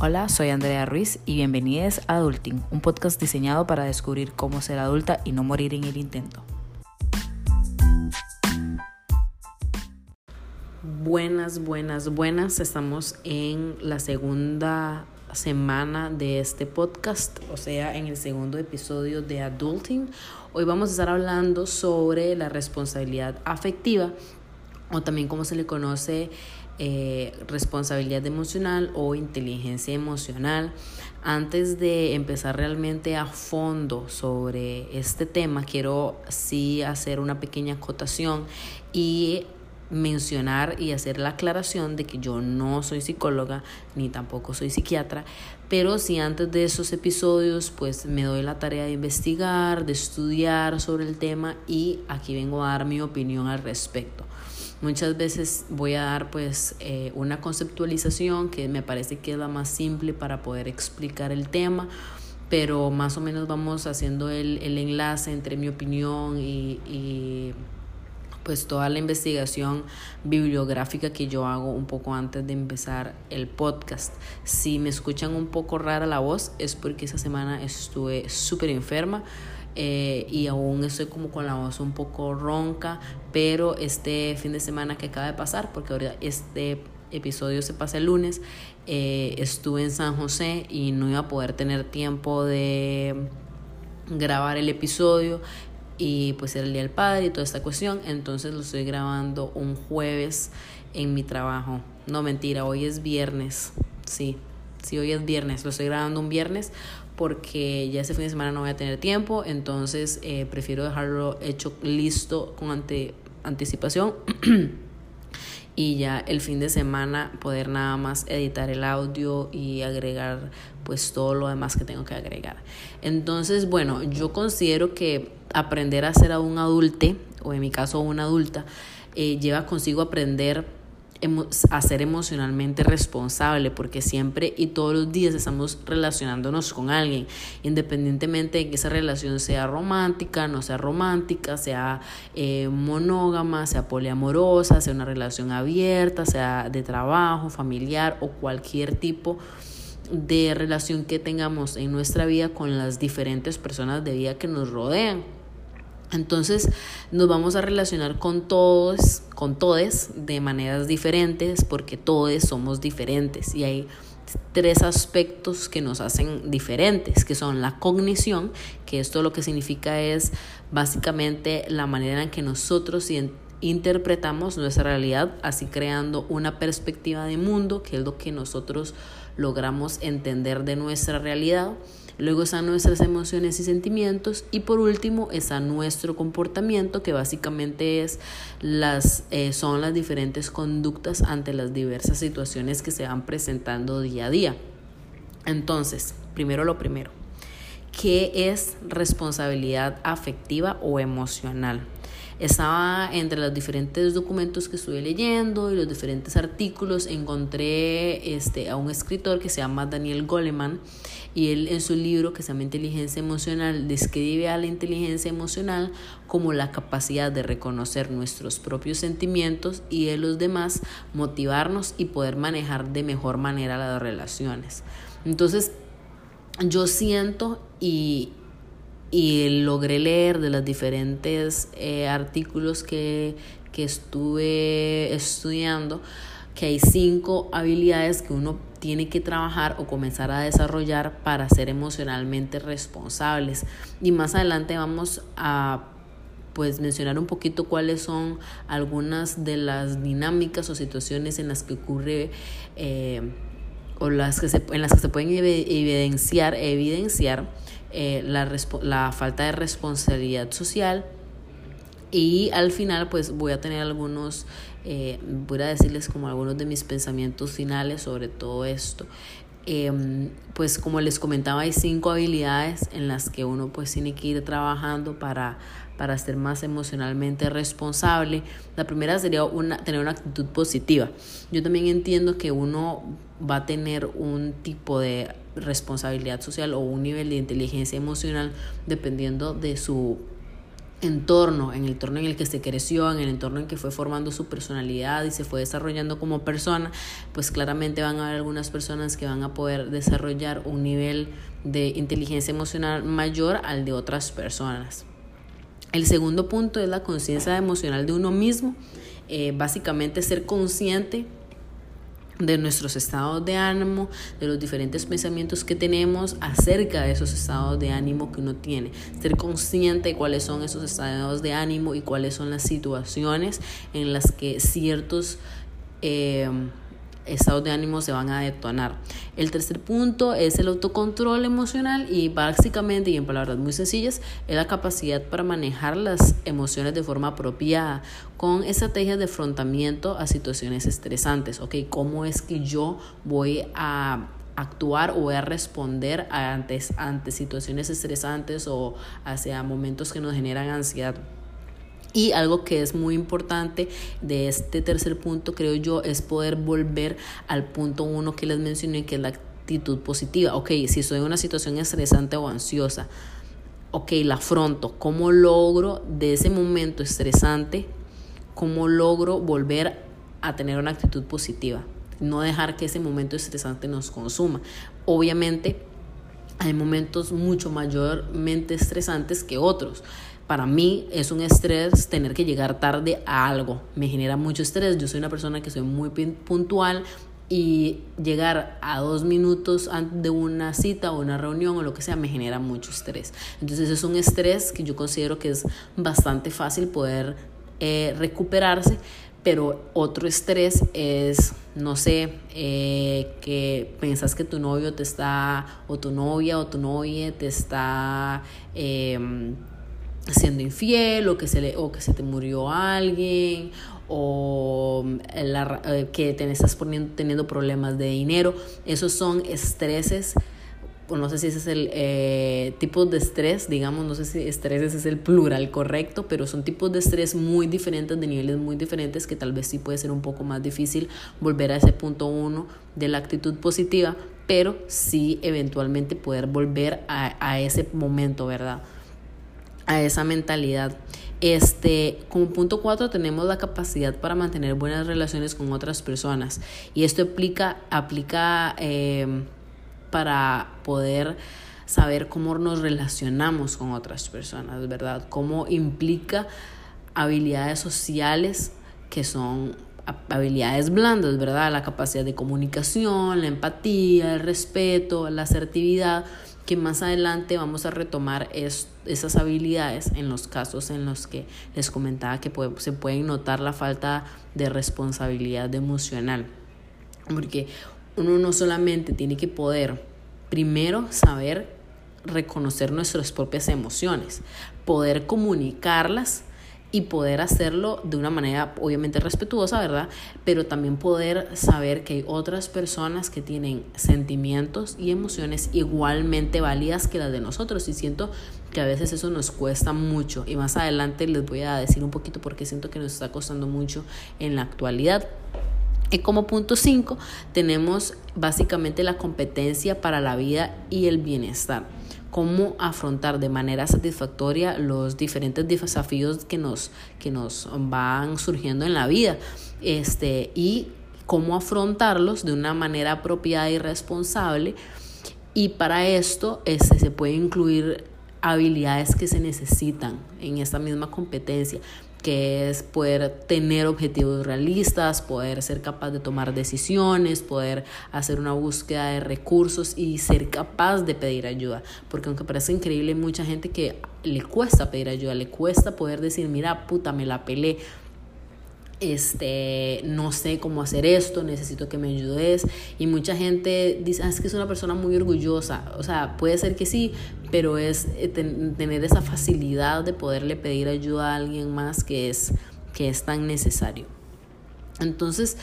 Hola, soy Andrea Ruiz y bienvenidos a Adulting, un podcast diseñado para descubrir cómo ser adulta y no morir en el intento. Buenas, buenas, buenas. Estamos en la segunda semana de este podcast, o sea, en el segundo episodio de Adulting. Hoy vamos a estar hablando sobre la responsabilidad afectiva o también como se le conoce eh, responsabilidad emocional o inteligencia emocional. Antes de empezar realmente a fondo sobre este tema, quiero sí hacer una pequeña acotación y mencionar y hacer la aclaración de que yo no soy psicóloga ni tampoco soy psiquiatra, pero si antes de esos episodios pues me doy la tarea de investigar, de estudiar sobre el tema y aquí vengo a dar mi opinión al respecto. Muchas veces voy a dar pues eh, una conceptualización que me parece que es la más simple para poder explicar el tema, pero más o menos vamos haciendo el, el enlace entre mi opinión y, y pues toda la investigación bibliográfica que yo hago un poco antes de empezar el podcast. Si me escuchan un poco rara la voz es porque esa semana estuve súper enferma. Eh, y aún estoy como con la voz un poco ronca, pero este fin de semana que acaba de pasar, porque ahora este episodio se pasa el lunes, eh, estuve en San José y no iba a poder tener tiempo de grabar el episodio y pues era el Día del Padre y toda esta cuestión, entonces lo estoy grabando un jueves en mi trabajo. No mentira, hoy es viernes, sí, sí, hoy es viernes, lo estoy grabando un viernes porque ya ese fin de semana no voy a tener tiempo, entonces eh, prefiero dejarlo hecho listo con ante, anticipación y ya el fin de semana poder nada más editar el audio y agregar pues todo lo demás que tengo que agregar. Entonces, bueno, yo considero que aprender a ser a un adulte, o en mi caso una adulta, eh, lleva consigo aprender a ser emocionalmente responsable, porque siempre y todos los días estamos relacionándonos con alguien, independientemente de que esa relación sea romántica, no sea romántica, sea eh, monógama, sea poliamorosa, sea una relación abierta, sea de trabajo, familiar o cualquier tipo de relación que tengamos en nuestra vida con las diferentes personas de vida que nos rodean. Entonces nos vamos a relacionar con todos, con todes de maneras diferentes porque todos somos diferentes y hay tres aspectos que nos hacen diferentes, que son la cognición, que esto lo que significa es básicamente la manera en que nosotros interpretamos nuestra realidad, así creando una perspectiva de mundo, que es lo que nosotros logramos entender de nuestra realidad. Luego están nuestras emociones y sentimientos y por último está nuestro comportamiento que básicamente es las, eh, son las diferentes conductas ante las diversas situaciones que se van presentando día a día. Entonces, primero lo primero, ¿qué es responsabilidad afectiva o emocional? Estaba entre los diferentes documentos que estuve leyendo y los diferentes artículos, encontré este, a un escritor que se llama Daniel Goleman y él en su libro que se llama Inteligencia Emocional describe a la inteligencia emocional como la capacidad de reconocer nuestros propios sentimientos y de los demás, motivarnos y poder manejar de mejor manera las relaciones. Entonces, yo siento y, y logré leer de los diferentes eh, artículos que, que estuve estudiando que hay cinco habilidades que uno tiene que trabajar o comenzar a desarrollar para ser emocionalmente responsables. Y más adelante vamos a pues mencionar un poquito cuáles son algunas de las dinámicas o situaciones en las que ocurre eh, o las que se, en las que se pueden evidenciar, evidenciar eh, la, la falta de responsabilidad social y al final pues voy a tener algunos, eh, voy a decirles como algunos de mis pensamientos finales sobre todo esto. Em, pues como les comentaba hay cinco habilidades en las que uno pues tiene que ir trabajando para, para ser más emocionalmente responsable. La primera sería una, tener una actitud positiva. Yo también entiendo que uno va a tener un tipo de responsabilidad social o un nivel de inteligencia emocional dependiendo de su entorno, en el entorno en el que se creció, en el entorno en que fue formando su personalidad y se fue desarrollando como persona, pues claramente van a haber algunas personas que van a poder desarrollar un nivel de inteligencia emocional mayor al de otras personas. El segundo punto es la conciencia emocional de uno mismo, eh, básicamente ser consciente de nuestros estados de ánimo, de los diferentes pensamientos que tenemos acerca de esos estados de ánimo que uno tiene. Ser consciente de cuáles son esos estados de ánimo y cuáles son las situaciones en las que ciertos... Eh, estados de ánimo se van a detonar. El tercer punto es el autocontrol emocional y básicamente y en palabras muy sencillas es la capacidad para manejar las emociones de forma apropiada con estrategias de afrontamiento a situaciones estresantes. Ok, ¿cómo es que yo voy a actuar o voy a responder ante, ante situaciones estresantes o hacia momentos que nos generan ansiedad? Y algo que es muy importante de este tercer punto, creo yo, es poder volver al punto uno que les mencioné, que es la actitud positiva. Ok, si estoy en una situación estresante o ansiosa, ok, la afronto. ¿Cómo logro de ese momento estresante, cómo logro volver a tener una actitud positiva? No dejar que ese momento estresante nos consuma. Obviamente, hay momentos mucho mayormente estresantes que otros para mí es un estrés tener que llegar tarde a algo. Me genera mucho estrés. Yo soy una persona que soy muy puntual y llegar a dos minutos de una cita o una reunión o lo que sea me genera mucho estrés. Entonces es un estrés que yo considero que es bastante fácil poder eh, recuperarse, pero otro estrés es, no sé, eh, que piensas que tu novio te está, o tu novia o tu novia te está... Eh, siendo infiel o que se, le, o que se te murió alguien o eh, que te estás poniendo, teniendo problemas de dinero. Esos son estreses, no sé si ese es el eh, tipo de estrés, digamos, no sé si estrés es el plural correcto, pero son tipos de estrés muy diferentes, de niveles muy diferentes, que tal vez sí puede ser un poco más difícil volver a ese punto uno de la actitud positiva, pero sí eventualmente poder volver a, a ese momento, ¿verdad? A esa mentalidad. Este, como punto cuatro tenemos la capacidad para mantener buenas relaciones con otras personas y esto aplica, aplica em, para poder saber cómo nos relacionamos con otras personas, ¿verdad? Cómo implica habilidades sociales que son habilidades blandas, ¿verdad? La capacidad de comunicación, la empatía, el respeto, la asertividad que más adelante vamos a retomar esas habilidades en los casos en los que les comentaba que se puede notar la falta de responsabilidad emocional. Porque uno no solamente tiene que poder primero saber reconocer nuestras propias emociones, poder comunicarlas y poder hacerlo de una manera obviamente respetuosa, ¿verdad? Pero también poder saber que hay otras personas que tienen sentimientos y emociones igualmente válidas que las de nosotros y siento que a veces eso nos cuesta mucho y más adelante les voy a decir un poquito porque siento que nos está costando mucho en la actualidad. Y como punto 5 tenemos básicamente la competencia para la vida y el bienestar cómo afrontar de manera satisfactoria los diferentes desafíos que nos, que nos van surgiendo en la vida este, y cómo afrontarlos de una manera apropiada y responsable. Y para esto este, se puede incluir habilidades que se necesitan en esta misma competencia que es poder tener objetivos realistas, poder ser capaz de tomar decisiones, poder hacer una búsqueda de recursos y ser capaz de pedir ayuda. Porque aunque parece increíble, hay mucha gente que le cuesta pedir ayuda, le cuesta poder decir, mira, puta, me la pelé este, no sé cómo hacer esto, necesito que me ayudes. Y mucha gente dice, ah, es que es una persona muy orgullosa. O sea, puede ser que sí, pero es eh, tener esa facilidad de poderle pedir ayuda a alguien más que es, que es tan necesario. Entonces,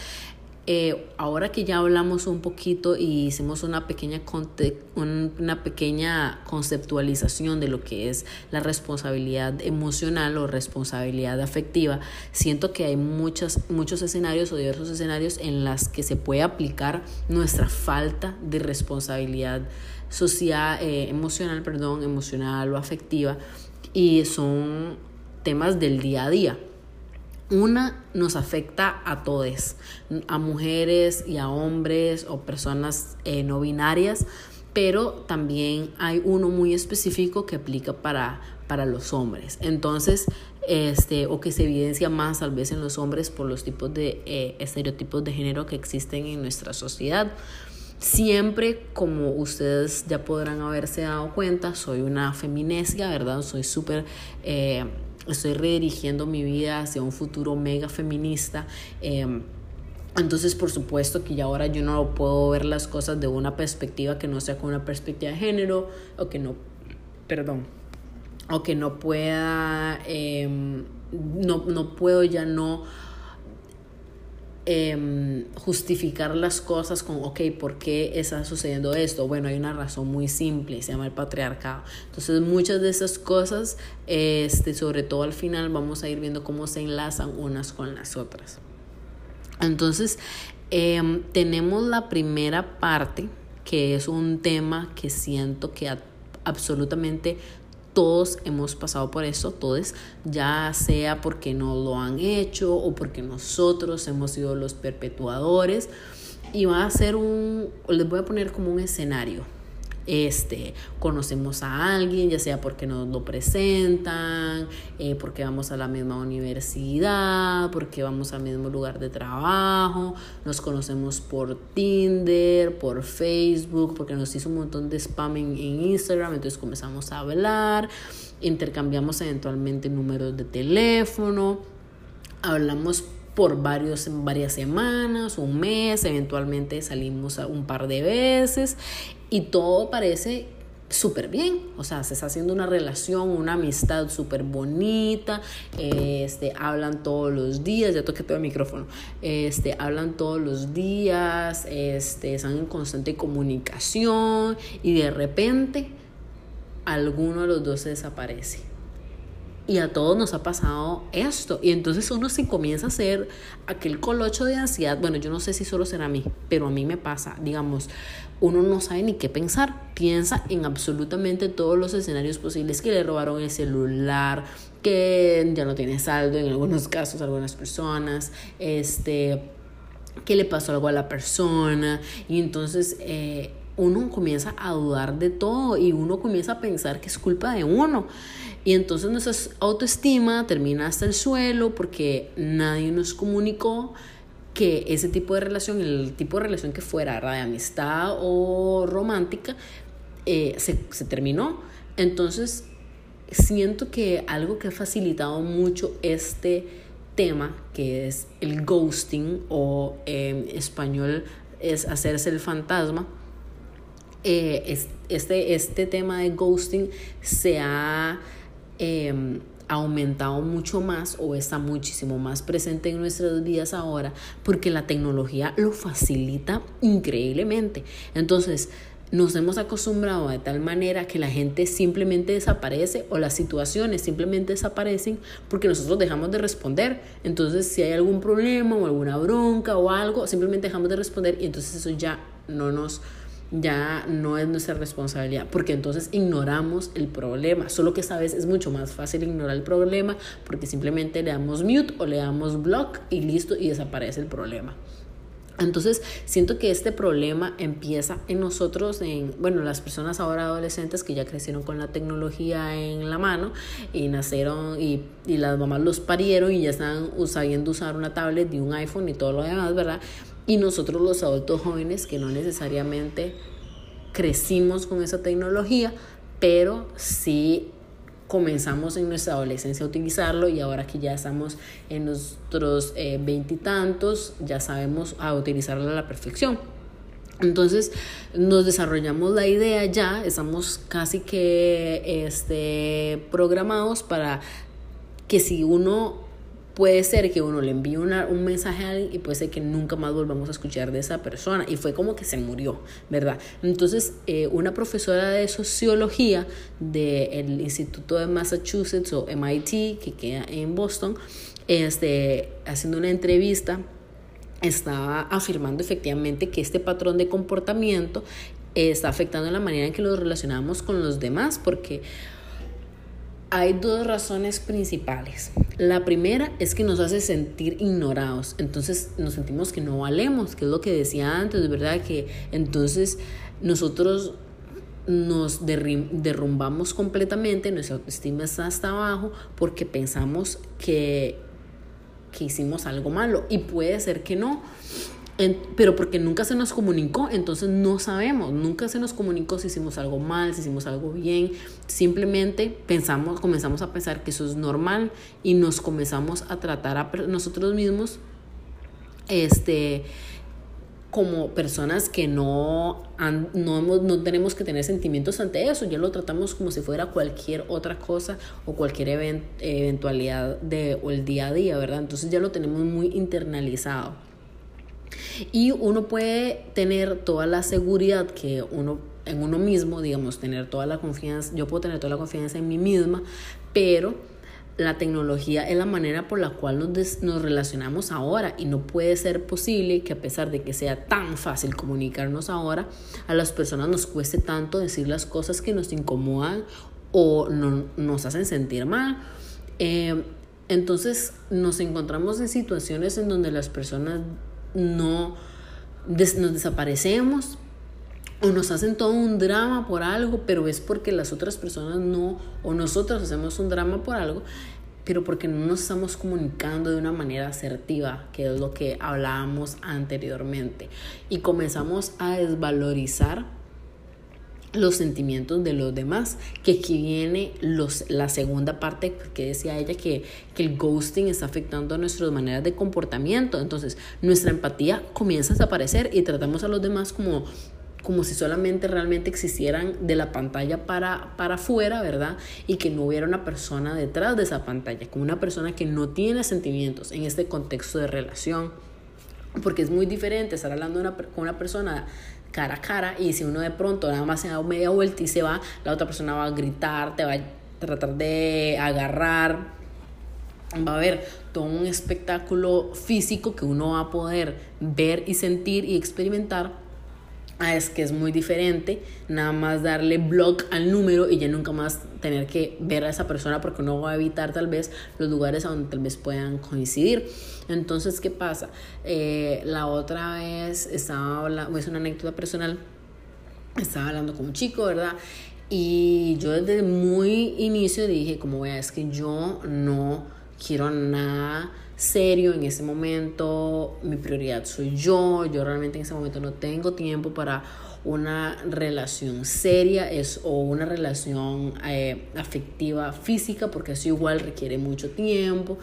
eh, ahora que ya hablamos un poquito y hicimos una pequeña, una pequeña conceptualización de lo que es la responsabilidad emocional o responsabilidad afectiva, siento que hay muchos escenarios o diversos escenarios en las que se puede aplicar nuestra falta de responsabilidad social, eh, emocional, perdón, emocional o afectiva y son temas del día a día. Una nos afecta a todos, a mujeres y a hombres o personas eh, no binarias, pero también hay uno muy específico que aplica para, para los hombres. Entonces, este, o que se evidencia más tal vez en los hombres por los tipos de eh, estereotipos de género que existen en nuestra sociedad. Siempre, como ustedes ya podrán haberse dado cuenta, soy una feminesia, ¿verdad? Soy súper... Eh, estoy redirigiendo mi vida hacia un futuro mega feminista. Em, entonces, por supuesto que ya ahora yo no puedo ver las cosas de una perspectiva que no sea con una perspectiva de género o que no, perdón, o que no pueda, em, no, no puedo ya no Em, justificar las cosas con, ok, ¿por qué está sucediendo esto? Bueno, hay una razón muy simple, se llama el patriarcado. Entonces, muchas de esas cosas, este, sobre todo al final, vamos a ir viendo cómo se enlazan unas con las otras. Entonces, em, tenemos la primera parte, que es un tema que siento que absolutamente todos hemos pasado por eso, todos, ya sea porque no lo han hecho o porque nosotros hemos sido los perpetuadores. Y va a ser un, les voy a poner como un escenario este, conocemos a alguien, ya sea porque nos lo presentan, eh, porque vamos a la misma universidad, porque vamos al mismo lugar de trabajo, nos conocemos por Tinder, por Facebook, porque nos hizo un montón de spam en, en Instagram, entonces comenzamos a hablar, intercambiamos eventualmente números de teléfono, hablamos por varios, varias semanas, un mes, eventualmente salimos un par de veces y todo parece súper bien, o sea, se está haciendo una relación, una amistad súper bonita, este, hablan todos los días, ya toqué todo el micrófono, este, hablan todos los días, este, están en constante comunicación y de repente alguno de los dos se desaparece. Y a todos nos ha pasado esto. Y entonces uno se comienza a hacer aquel colocho de ansiedad. Bueno, yo no sé si solo será a mí, pero a mí me pasa. Digamos, uno no sabe ni qué pensar. Piensa en absolutamente todos los escenarios posibles. Que le robaron el celular, que ya no tiene saldo en algunos casos, algunas personas. Este, que le pasó algo a la persona. Y entonces... Eh, uno comienza a dudar de todo y uno comienza a pensar que es culpa de uno. Y entonces nuestra autoestima termina hasta el suelo porque nadie nos comunicó que ese tipo de relación, el tipo de relación que fuera de amistad o romántica, eh, se, se terminó. Entonces, siento que algo que ha facilitado mucho este tema, que es el ghosting o en español es hacerse el fantasma, eh, este, este tema de ghosting se ha Em, aumentado mucho más o está muchísimo más presente en nuestras vidas ahora porque la tecnología lo facilita increíblemente. Entonces, nos hemos acostumbrado de tal manera que la gente simplemente desaparece o las situaciones simplemente desaparecen porque nosotros dejamos de responder. Entonces, si hay algún problema o alguna bronca o algo, simplemente dejamos de responder y entonces eso ya no nos ya no es nuestra responsabilidad, porque entonces ignoramos el problema. Solo que esta vez es mucho más fácil ignorar el problema porque simplemente le damos mute o le damos block y listo y desaparece el problema. Entonces, siento que este problema empieza en nosotros, en, bueno, las personas ahora adolescentes que ya crecieron con la tecnología en la mano y nacieron y, y las mamás los parieron y ya están sabiendo usar una tablet y un iPhone y todo lo demás, ¿verdad? Y nosotros los adultos jóvenes que no necesariamente crecimos con esa tecnología, pero sí comenzamos en nuestra adolescencia a utilizarlo y ahora que ya estamos en nuestros eh, veintitantos, ya sabemos a utilizarlo a la perfección. Entonces nos desarrollamos la idea ya, estamos casi que este, programados para que si uno puede ser que uno le envíe un mensaje a alguien y puede ser que nunca más volvamos a escuchar de esa persona. Y fue como que se murió, ¿verdad? Entonces, eh, una profesora de sociología del Instituto de Massachusetts o MIT, que queda en Boston, este, haciendo una entrevista, estaba afirmando efectivamente que este patrón de comportamiento está afectando la manera en que nos relacionamos con los demás, porque hay dos razones principales. La primera es que nos hace sentir ignorados, entonces nos sentimos que no valemos, que es lo que decía antes, ¿verdad? Que entonces nosotros nos derrumbamos completamente, nuestra autoestima está hasta abajo porque pensamos que, que hicimos algo malo y puede ser que no pero porque nunca se nos comunicó, entonces no sabemos, nunca se nos comunicó si hicimos algo mal, si hicimos algo bien, simplemente pensamos, comenzamos a pensar que eso es normal y nos comenzamos a tratar a nosotros mismos este como personas que no, no, no, tenemos que tener sentimientos ante eso, ya lo tratamos como si fuera cualquier otra cosa o cualquier eventualidad de, o el día a día, ¿verdad? Entonces ya lo tenemos muy internalizado. Y uno puede tener toda la seguridad que uno en uno mismo, digamos, tener toda la confianza, yo puedo tener toda la confianza en mí misma, pero la tecnología es la manera por la cual nos, nos, relacionamos ahora y no puede ser posible que a pesar de que sea tan fácil comunicarnos ahora, a las personas nos cueste tanto decir las cosas que nos incomodan o no, nos hacen sentir mal. Eh, entonces nos encontramos en situaciones en donde las personas no nos desaparecemos o nos hacen todo un drama por algo, pero es porque las otras personas no, o nosotros hacemos un drama por algo, pero porque no nos estamos comunicando de una manera asertiva, que es lo que hablábamos anteriormente, y comenzamos a desvalorizar los sentimientos de los demás, que aquí viene los, la segunda parte que decía ella, que, que el ghosting está afectando nuestras maneras de comportamiento. Entonces, nuestra empatía comienza a desaparecer y tratamos a los demás como como si solamente realmente existieran de la pantalla para, para afuera, ¿verdad? Y que no hubiera una persona detrás de esa pantalla, como una persona que no tiene sentimientos en este contexto de relación. Porque es muy diferente estar hablando con una persona cara a cara y si uno de pronto nada más se da media vuelta y se va, la otra persona va a gritar, te va a tratar de agarrar, va a haber todo un espectáculo físico que uno va a poder ver y sentir y experimentar Ah, es que es muy diferente nada más darle block al número y ya nunca más tener que ver a esa persona porque uno va a evitar tal vez los lugares donde tal vez puedan coincidir. Entonces, ¿qué pasa? Eh, la otra vez estaba hablando, es una anécdota personal, estaba hablando con un chico, ¿verdad? Y yo desde muy inicio dije, como vea, es que yo no quiero nada serio en ese momento, mi prioridad soy yo, yo realmente en ese momento no tengo tiempo para una relación seria es, o una relación eh, afectiva física, porque eso igual requiere mucho tiempo.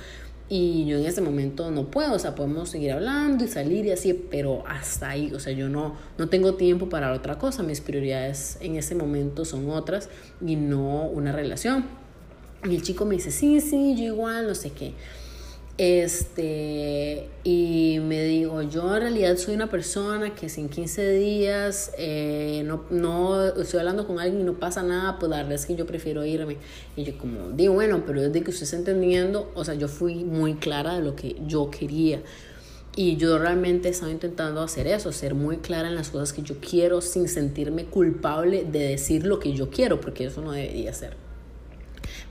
Y yo en ese momento no puedo, o sea, podemos seguir hablando y salir y así, pero hasta ahí, o sea, yo no, no tengo tiempo para otra cosa, mis prioridades en ese momento son otras y no una relación. Y el chico me dice, sí, sí, yo igual, no sé qué. Este, y me digo, yo en realidad soy una persona que sin 15 días eh, no, no estoy hablando con alguien y no pasa nada, pues la verdad es que yo prefiero irme. Y yo como, digo, bueno, pero desde que usted está entendiendo, o sea, yo fui muy clara de lo que yo quería. Y yo realmente estaba intentando hacer eso, ser muy clara en las cosas que yo quiero sin sentirme culpable de decir lo que yo quiero, porque eso no debería ser.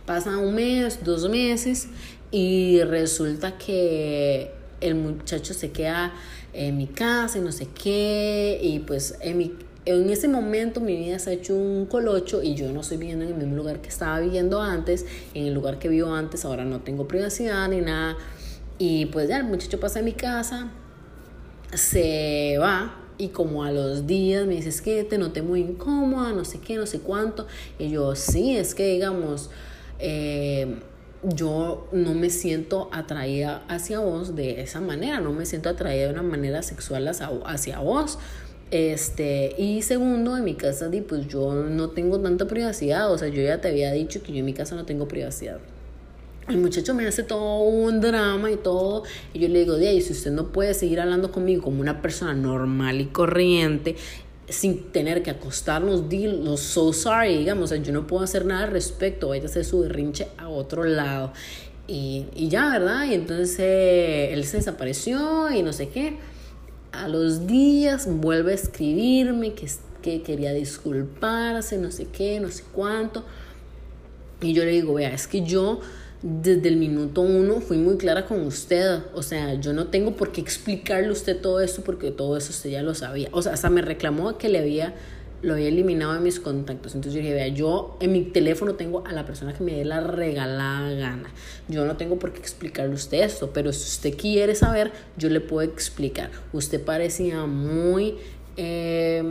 Pasa un mes, dos meses y resulta que el muchacho se queda en mi casa y no sé qué. Y pues en, mi, en ese momento mi vida se ha hecho un colocho y yo no estoy viviendo en el mismo lugar que estaba viviendo antes. En el lugar que vivo antes ahora no tengo privacidad ni nada. Y pues ya el muchacho pasa en mi casa, se va y como a los días me dice, es que te noté muy incómoda, no sé qué, no sé cuánto. Y yo, sí, es que digamos... Eh, yo no me siento atraída hacia vos de esa manera, no me siento atraída de una manera sexual hacia, vos. Este, y segundo, en mi casa, pues yo no tengo tanta privacidad, o sea, yo ya te había dicho que yo en mi casa no tengo privacidad. El muchacho me hace todo un drama y todo, y yo le digo, de si usted no puede seguir hablando conmigo como una persona normal y corriente, sin tener que acostarnos, los so sorry, digamos, yo no puedo hacer nada al respecto, vaya a hacer su berrinche a otro lado. Y, y ya, ¿verdad? Y entonces eh, él se desapareció y no sé qué. A los días vuelve a escribirme que, que quería disculparse, no sé qué, no sé cuánto. Y yo le digo, vea, es que yo desde el minuto uno fui muy clara con usted. O sea, yo no tengo por qué explicarle a usted todo esto porque todo eso usted ya lo sabía. O sea, hasta me reclamó que le había, lo había eliminado de mis contactos. Entonces yo dije, vea, yo en mi teléfono tengo a la persona que me dé la regalada gana. Yo no tengo por qué explicarle a usted esto, pero si usted quiere saber, yo le puedo explicar. Usted parecía muy... Eh,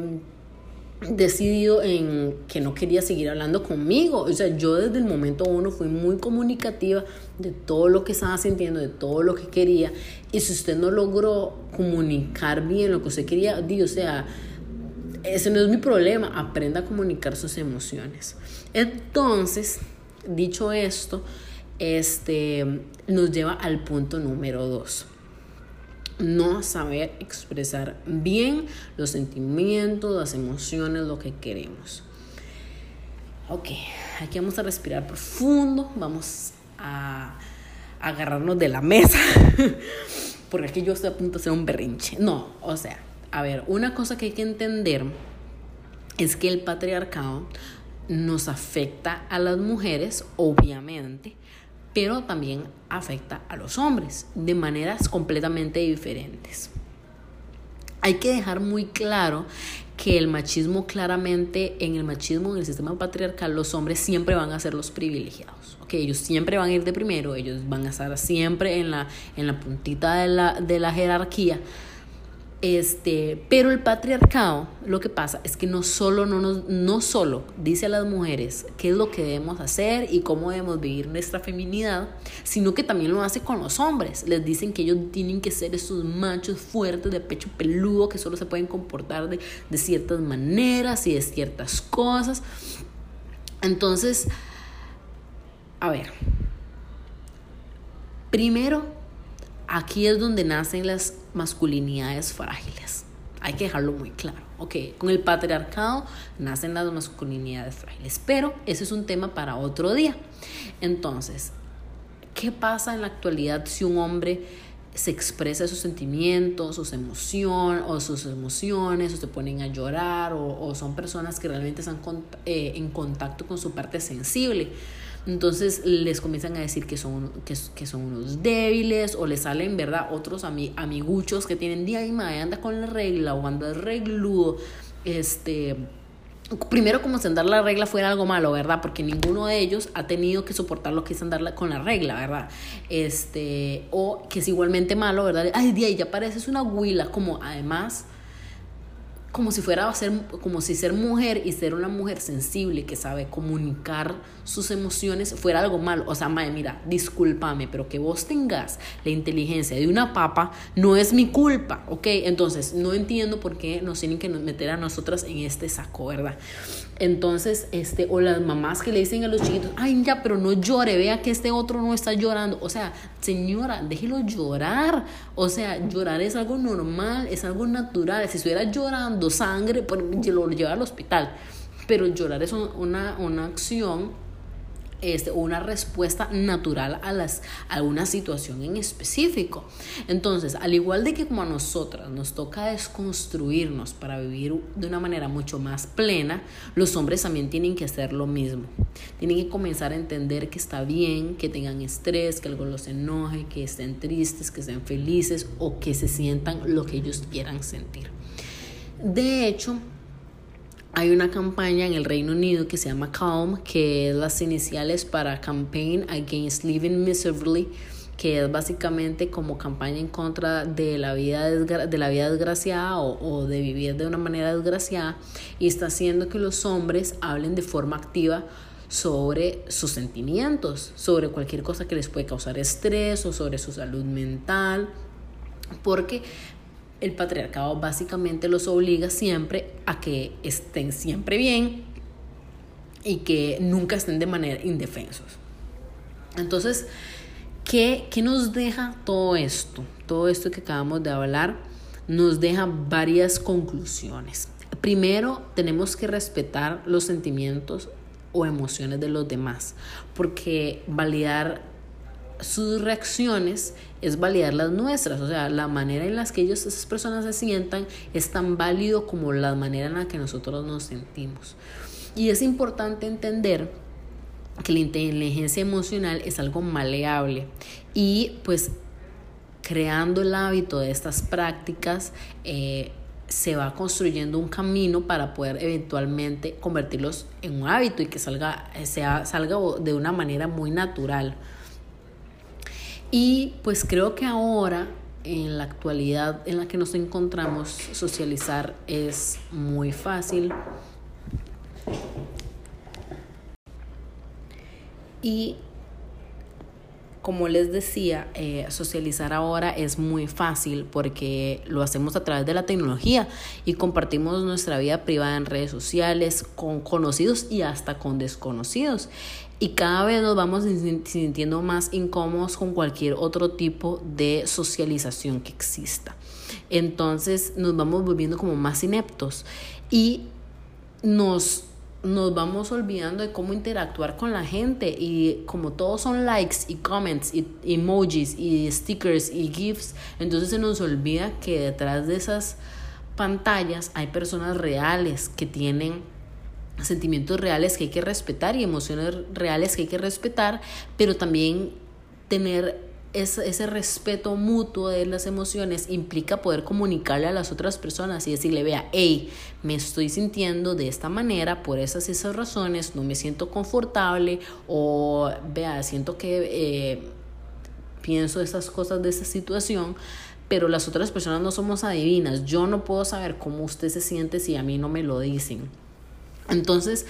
decidido en que no quería seguir hablando conmigo. O sea, yo desde el momento uno fui muy comunicativa de todo lo que estaba sintiendo, de todo lo que quería. Y si usted no logró comunicar bien lo que usted quería, di, o sea, ese no es mi problema. Aprenda a comunicar sus emociones. Entonces, dicho esto, este nos lleva al punto número dos no saber expresar bien los sentimientos, las emociones, lo que queremos. Ok, aquí vamos a respirar profundo, vamos a agarrarnos de la mesa, porque aquí yo estoy a punto de hacer un berrinche. No, o sea, a ver, una cosa que hay que entender es que el patriarcado nos afecta a las mujeres, obviamente, pero también afecta a los hombres de maneras completamente diferentes. Hay que dejar muy claro que el machismo claramente, en el machismo, en el sistema patriarcal, los hombres siempre van a ser los privilegiados. Ellos siempre van a ir de primero, ellos van a estar siempre en la, en la puntita de la, de la jerarquía este, pero el patriarcado, lo que pasa es que no solo, no, nos, no solo dice a las mujeres qué es lo que debemos hacer y cómo debemos vivir nuestra feminidad, sino que también lo hace con los hombres. Les dicen que ellos tienen que ser esos machos fuertes de pecho peludo que solo se pueden comportar de, de ciertas maneras y de ciertas cosas. Entonces, a ver, primero aquí es donde nacen las masculinidades frágiles. Hay que dejarlo muy claro. Ok, con el patriarcado nacen las masculinidades frágiles, pero ese es un tema para otro día. Entonces, ¿qué pasa en la actualidad si un hombre se expresa sus sentimientos, sus emociones, o sus emociones, o se ponen a llorar, o, son personas que realmente están eh, en contacto con su parte sensible? Entonces les comienzan a decir que son, que, que son unos débiles o les salen, ¿verdad? Otros amiguchos que tienen día y madre, anda con la regla o anda regludo. Este, primero como si andar la regla fuera algo malo, ¿verdad? Porque ninguno de ellos ha tenido que soportar lo que es andar con la regla, ¿verdad? Este, o que es igualmente malo, ¿verdad? Ay, día, ya pareces una huila, como además como si fuera a ser, como si ser mujer y ser una mujer sensible que sabe comunicar sus emociones fuera algo malo. O sea, madre, mira, discúlpame, pero que vos tengas la inteligencia de una papa no es mi culpa, ¿ok? Entonces, no entiendo por qué nos tienen que meter a nosotras en este saco, ¿verdad? Entonces, este, o las mamás que le dicen a los chiquitos, ay, ya, pero no llore, vea que este otro no está llorando. O sea, señora, déjelo llorar. O sea, llorar es algo normal, es algo natural. Si estuviera llorando sangre, pues lo lleva al hospital. Pero llorar es una, una acción este, una respuesta natural a, las, alguna situación en específico. Entonces, al igual de que como a nosotras nos toca desconstruirnos para vivir de una manera mucho más plena, los hombres también tienen que hacer lo mismo. Tienen que comenzar a entender que está bien, que tengan estrés, que algo los enoje, que estén tristes, que estén felices o que se sientan lo que ellos quieran sentir. De hecho, hay una campaña en el Reino Unido que se llama Calm, que es las iniciales para Campaign Against Living Miserably, que es básicamente como campaña en contra de la vida, de la vida desgraciada o, de vivir de una manera desgraciada, y está haciendo que los hombres hablen de forma activa sobre sus sentimientos, sobre cualquier cosa que les puede causar estrés o sobre su salud mental, porque el patriarcado básicamente los obliga siempre a que estén siempre bien y que nunca estén de manera indefensos. Entonces, ¿qué, ¿qué, nos deja todo esto? Todo esto que acabamos de hablar nos deja varias conclusiones. Primero, tenemos que respetar los sentimientos o emociones de los demás, porque validar sus reacciones es validar las nuestras, o sea, la manera en la que ellos, esas personas se sientan es tan válido como la manera en la que nosotros nos sentimos. Y es importante entender que la inteligencia emocional es algo maleable y pues creando el hábito de estas prácticas eh, se va construyendo un camino para poder eventualmente convertirlos en un hábito y que salga, sea, salga de una manera muy natural. Y pues creo que ahora, en la actualidad en la que nos encontramos, socializar es muy fácil. Y como les decía, eh, socializar ahora es muy fácil porque lo hacemos a través de la tecnología y compartimos nuestra vida privada en redes sociales con conocidos y hasta con desconocidos. Y cada vez nos vamos sintiendo más incómodos con cualquier otro tipo de socialización que exista. Entonces nos vamos volviendo como más ineptos y nos nos vamos olvidando de cómo interactuar con la gente y como todos son likes y comments y emojis y stickers y gifs, entonces se nos olvida que detrás de esas pantallas hay personas reales que tienen sentimientos reales que hay que respetar y emociones reales que hay que respetar, pero también tener ese, ese, respeto mutuo de las emociones implica poder comunicarle a las otras personas y decirle, vea, hey, me estoy sintiendo de esta manera por esas y esas razones, no me siento confortable o vea, siento que eh, pienso esas cosas de esa situación, pero las otras personas no somos adivinas, yo no puedo saber cómo usted se siente si a mí no me lo dicen. Entonces,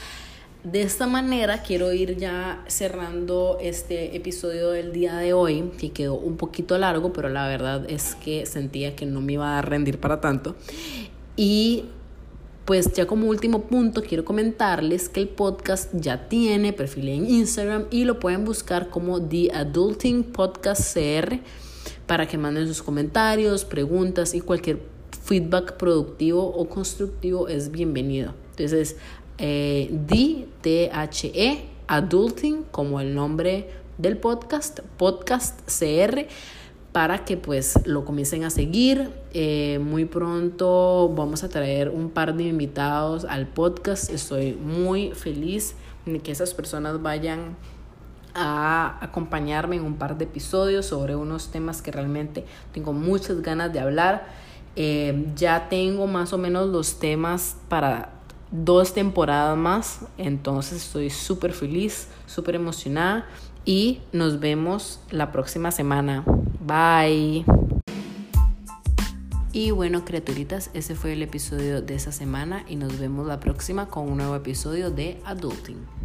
de esta manera quiero ir ya cerrando este episodio del día de hoy, que quedó un poquito largo, pero la verdad es que sentía que no me iba a rendir para tanto. Y pues ya como último punto quiero comentarles que el podcast ya tiene perfil en Instagram y lo pueden buscar como The Adulting Podcast CR para que manden sus comentarios, preguntas y cualquier feedback productivo o constructivo es bienvenido. Entonces, eh, D-T-H-E, Adulting, como el nombre del podcast, Podcast CR, para que pues lo comiencen a seguir. Eh, muy pronto vamos a traer un par de invitados al podcast. Estoy muy feliz de que esas personas vayan a acompañarme en un par de episodios sobre unos temas que realmente tengo muchas ganas de hablar. Eh, ya tengo más o menos los temas para dos temporadas más. Entonces estoy súper feliz, súper emocionada y nos vemos la próxima semana. Bye. Y bueno, criaturitas, ese fue el episodio de esta semana y nos vemos la próxima con un nuevo episodio de Adulting.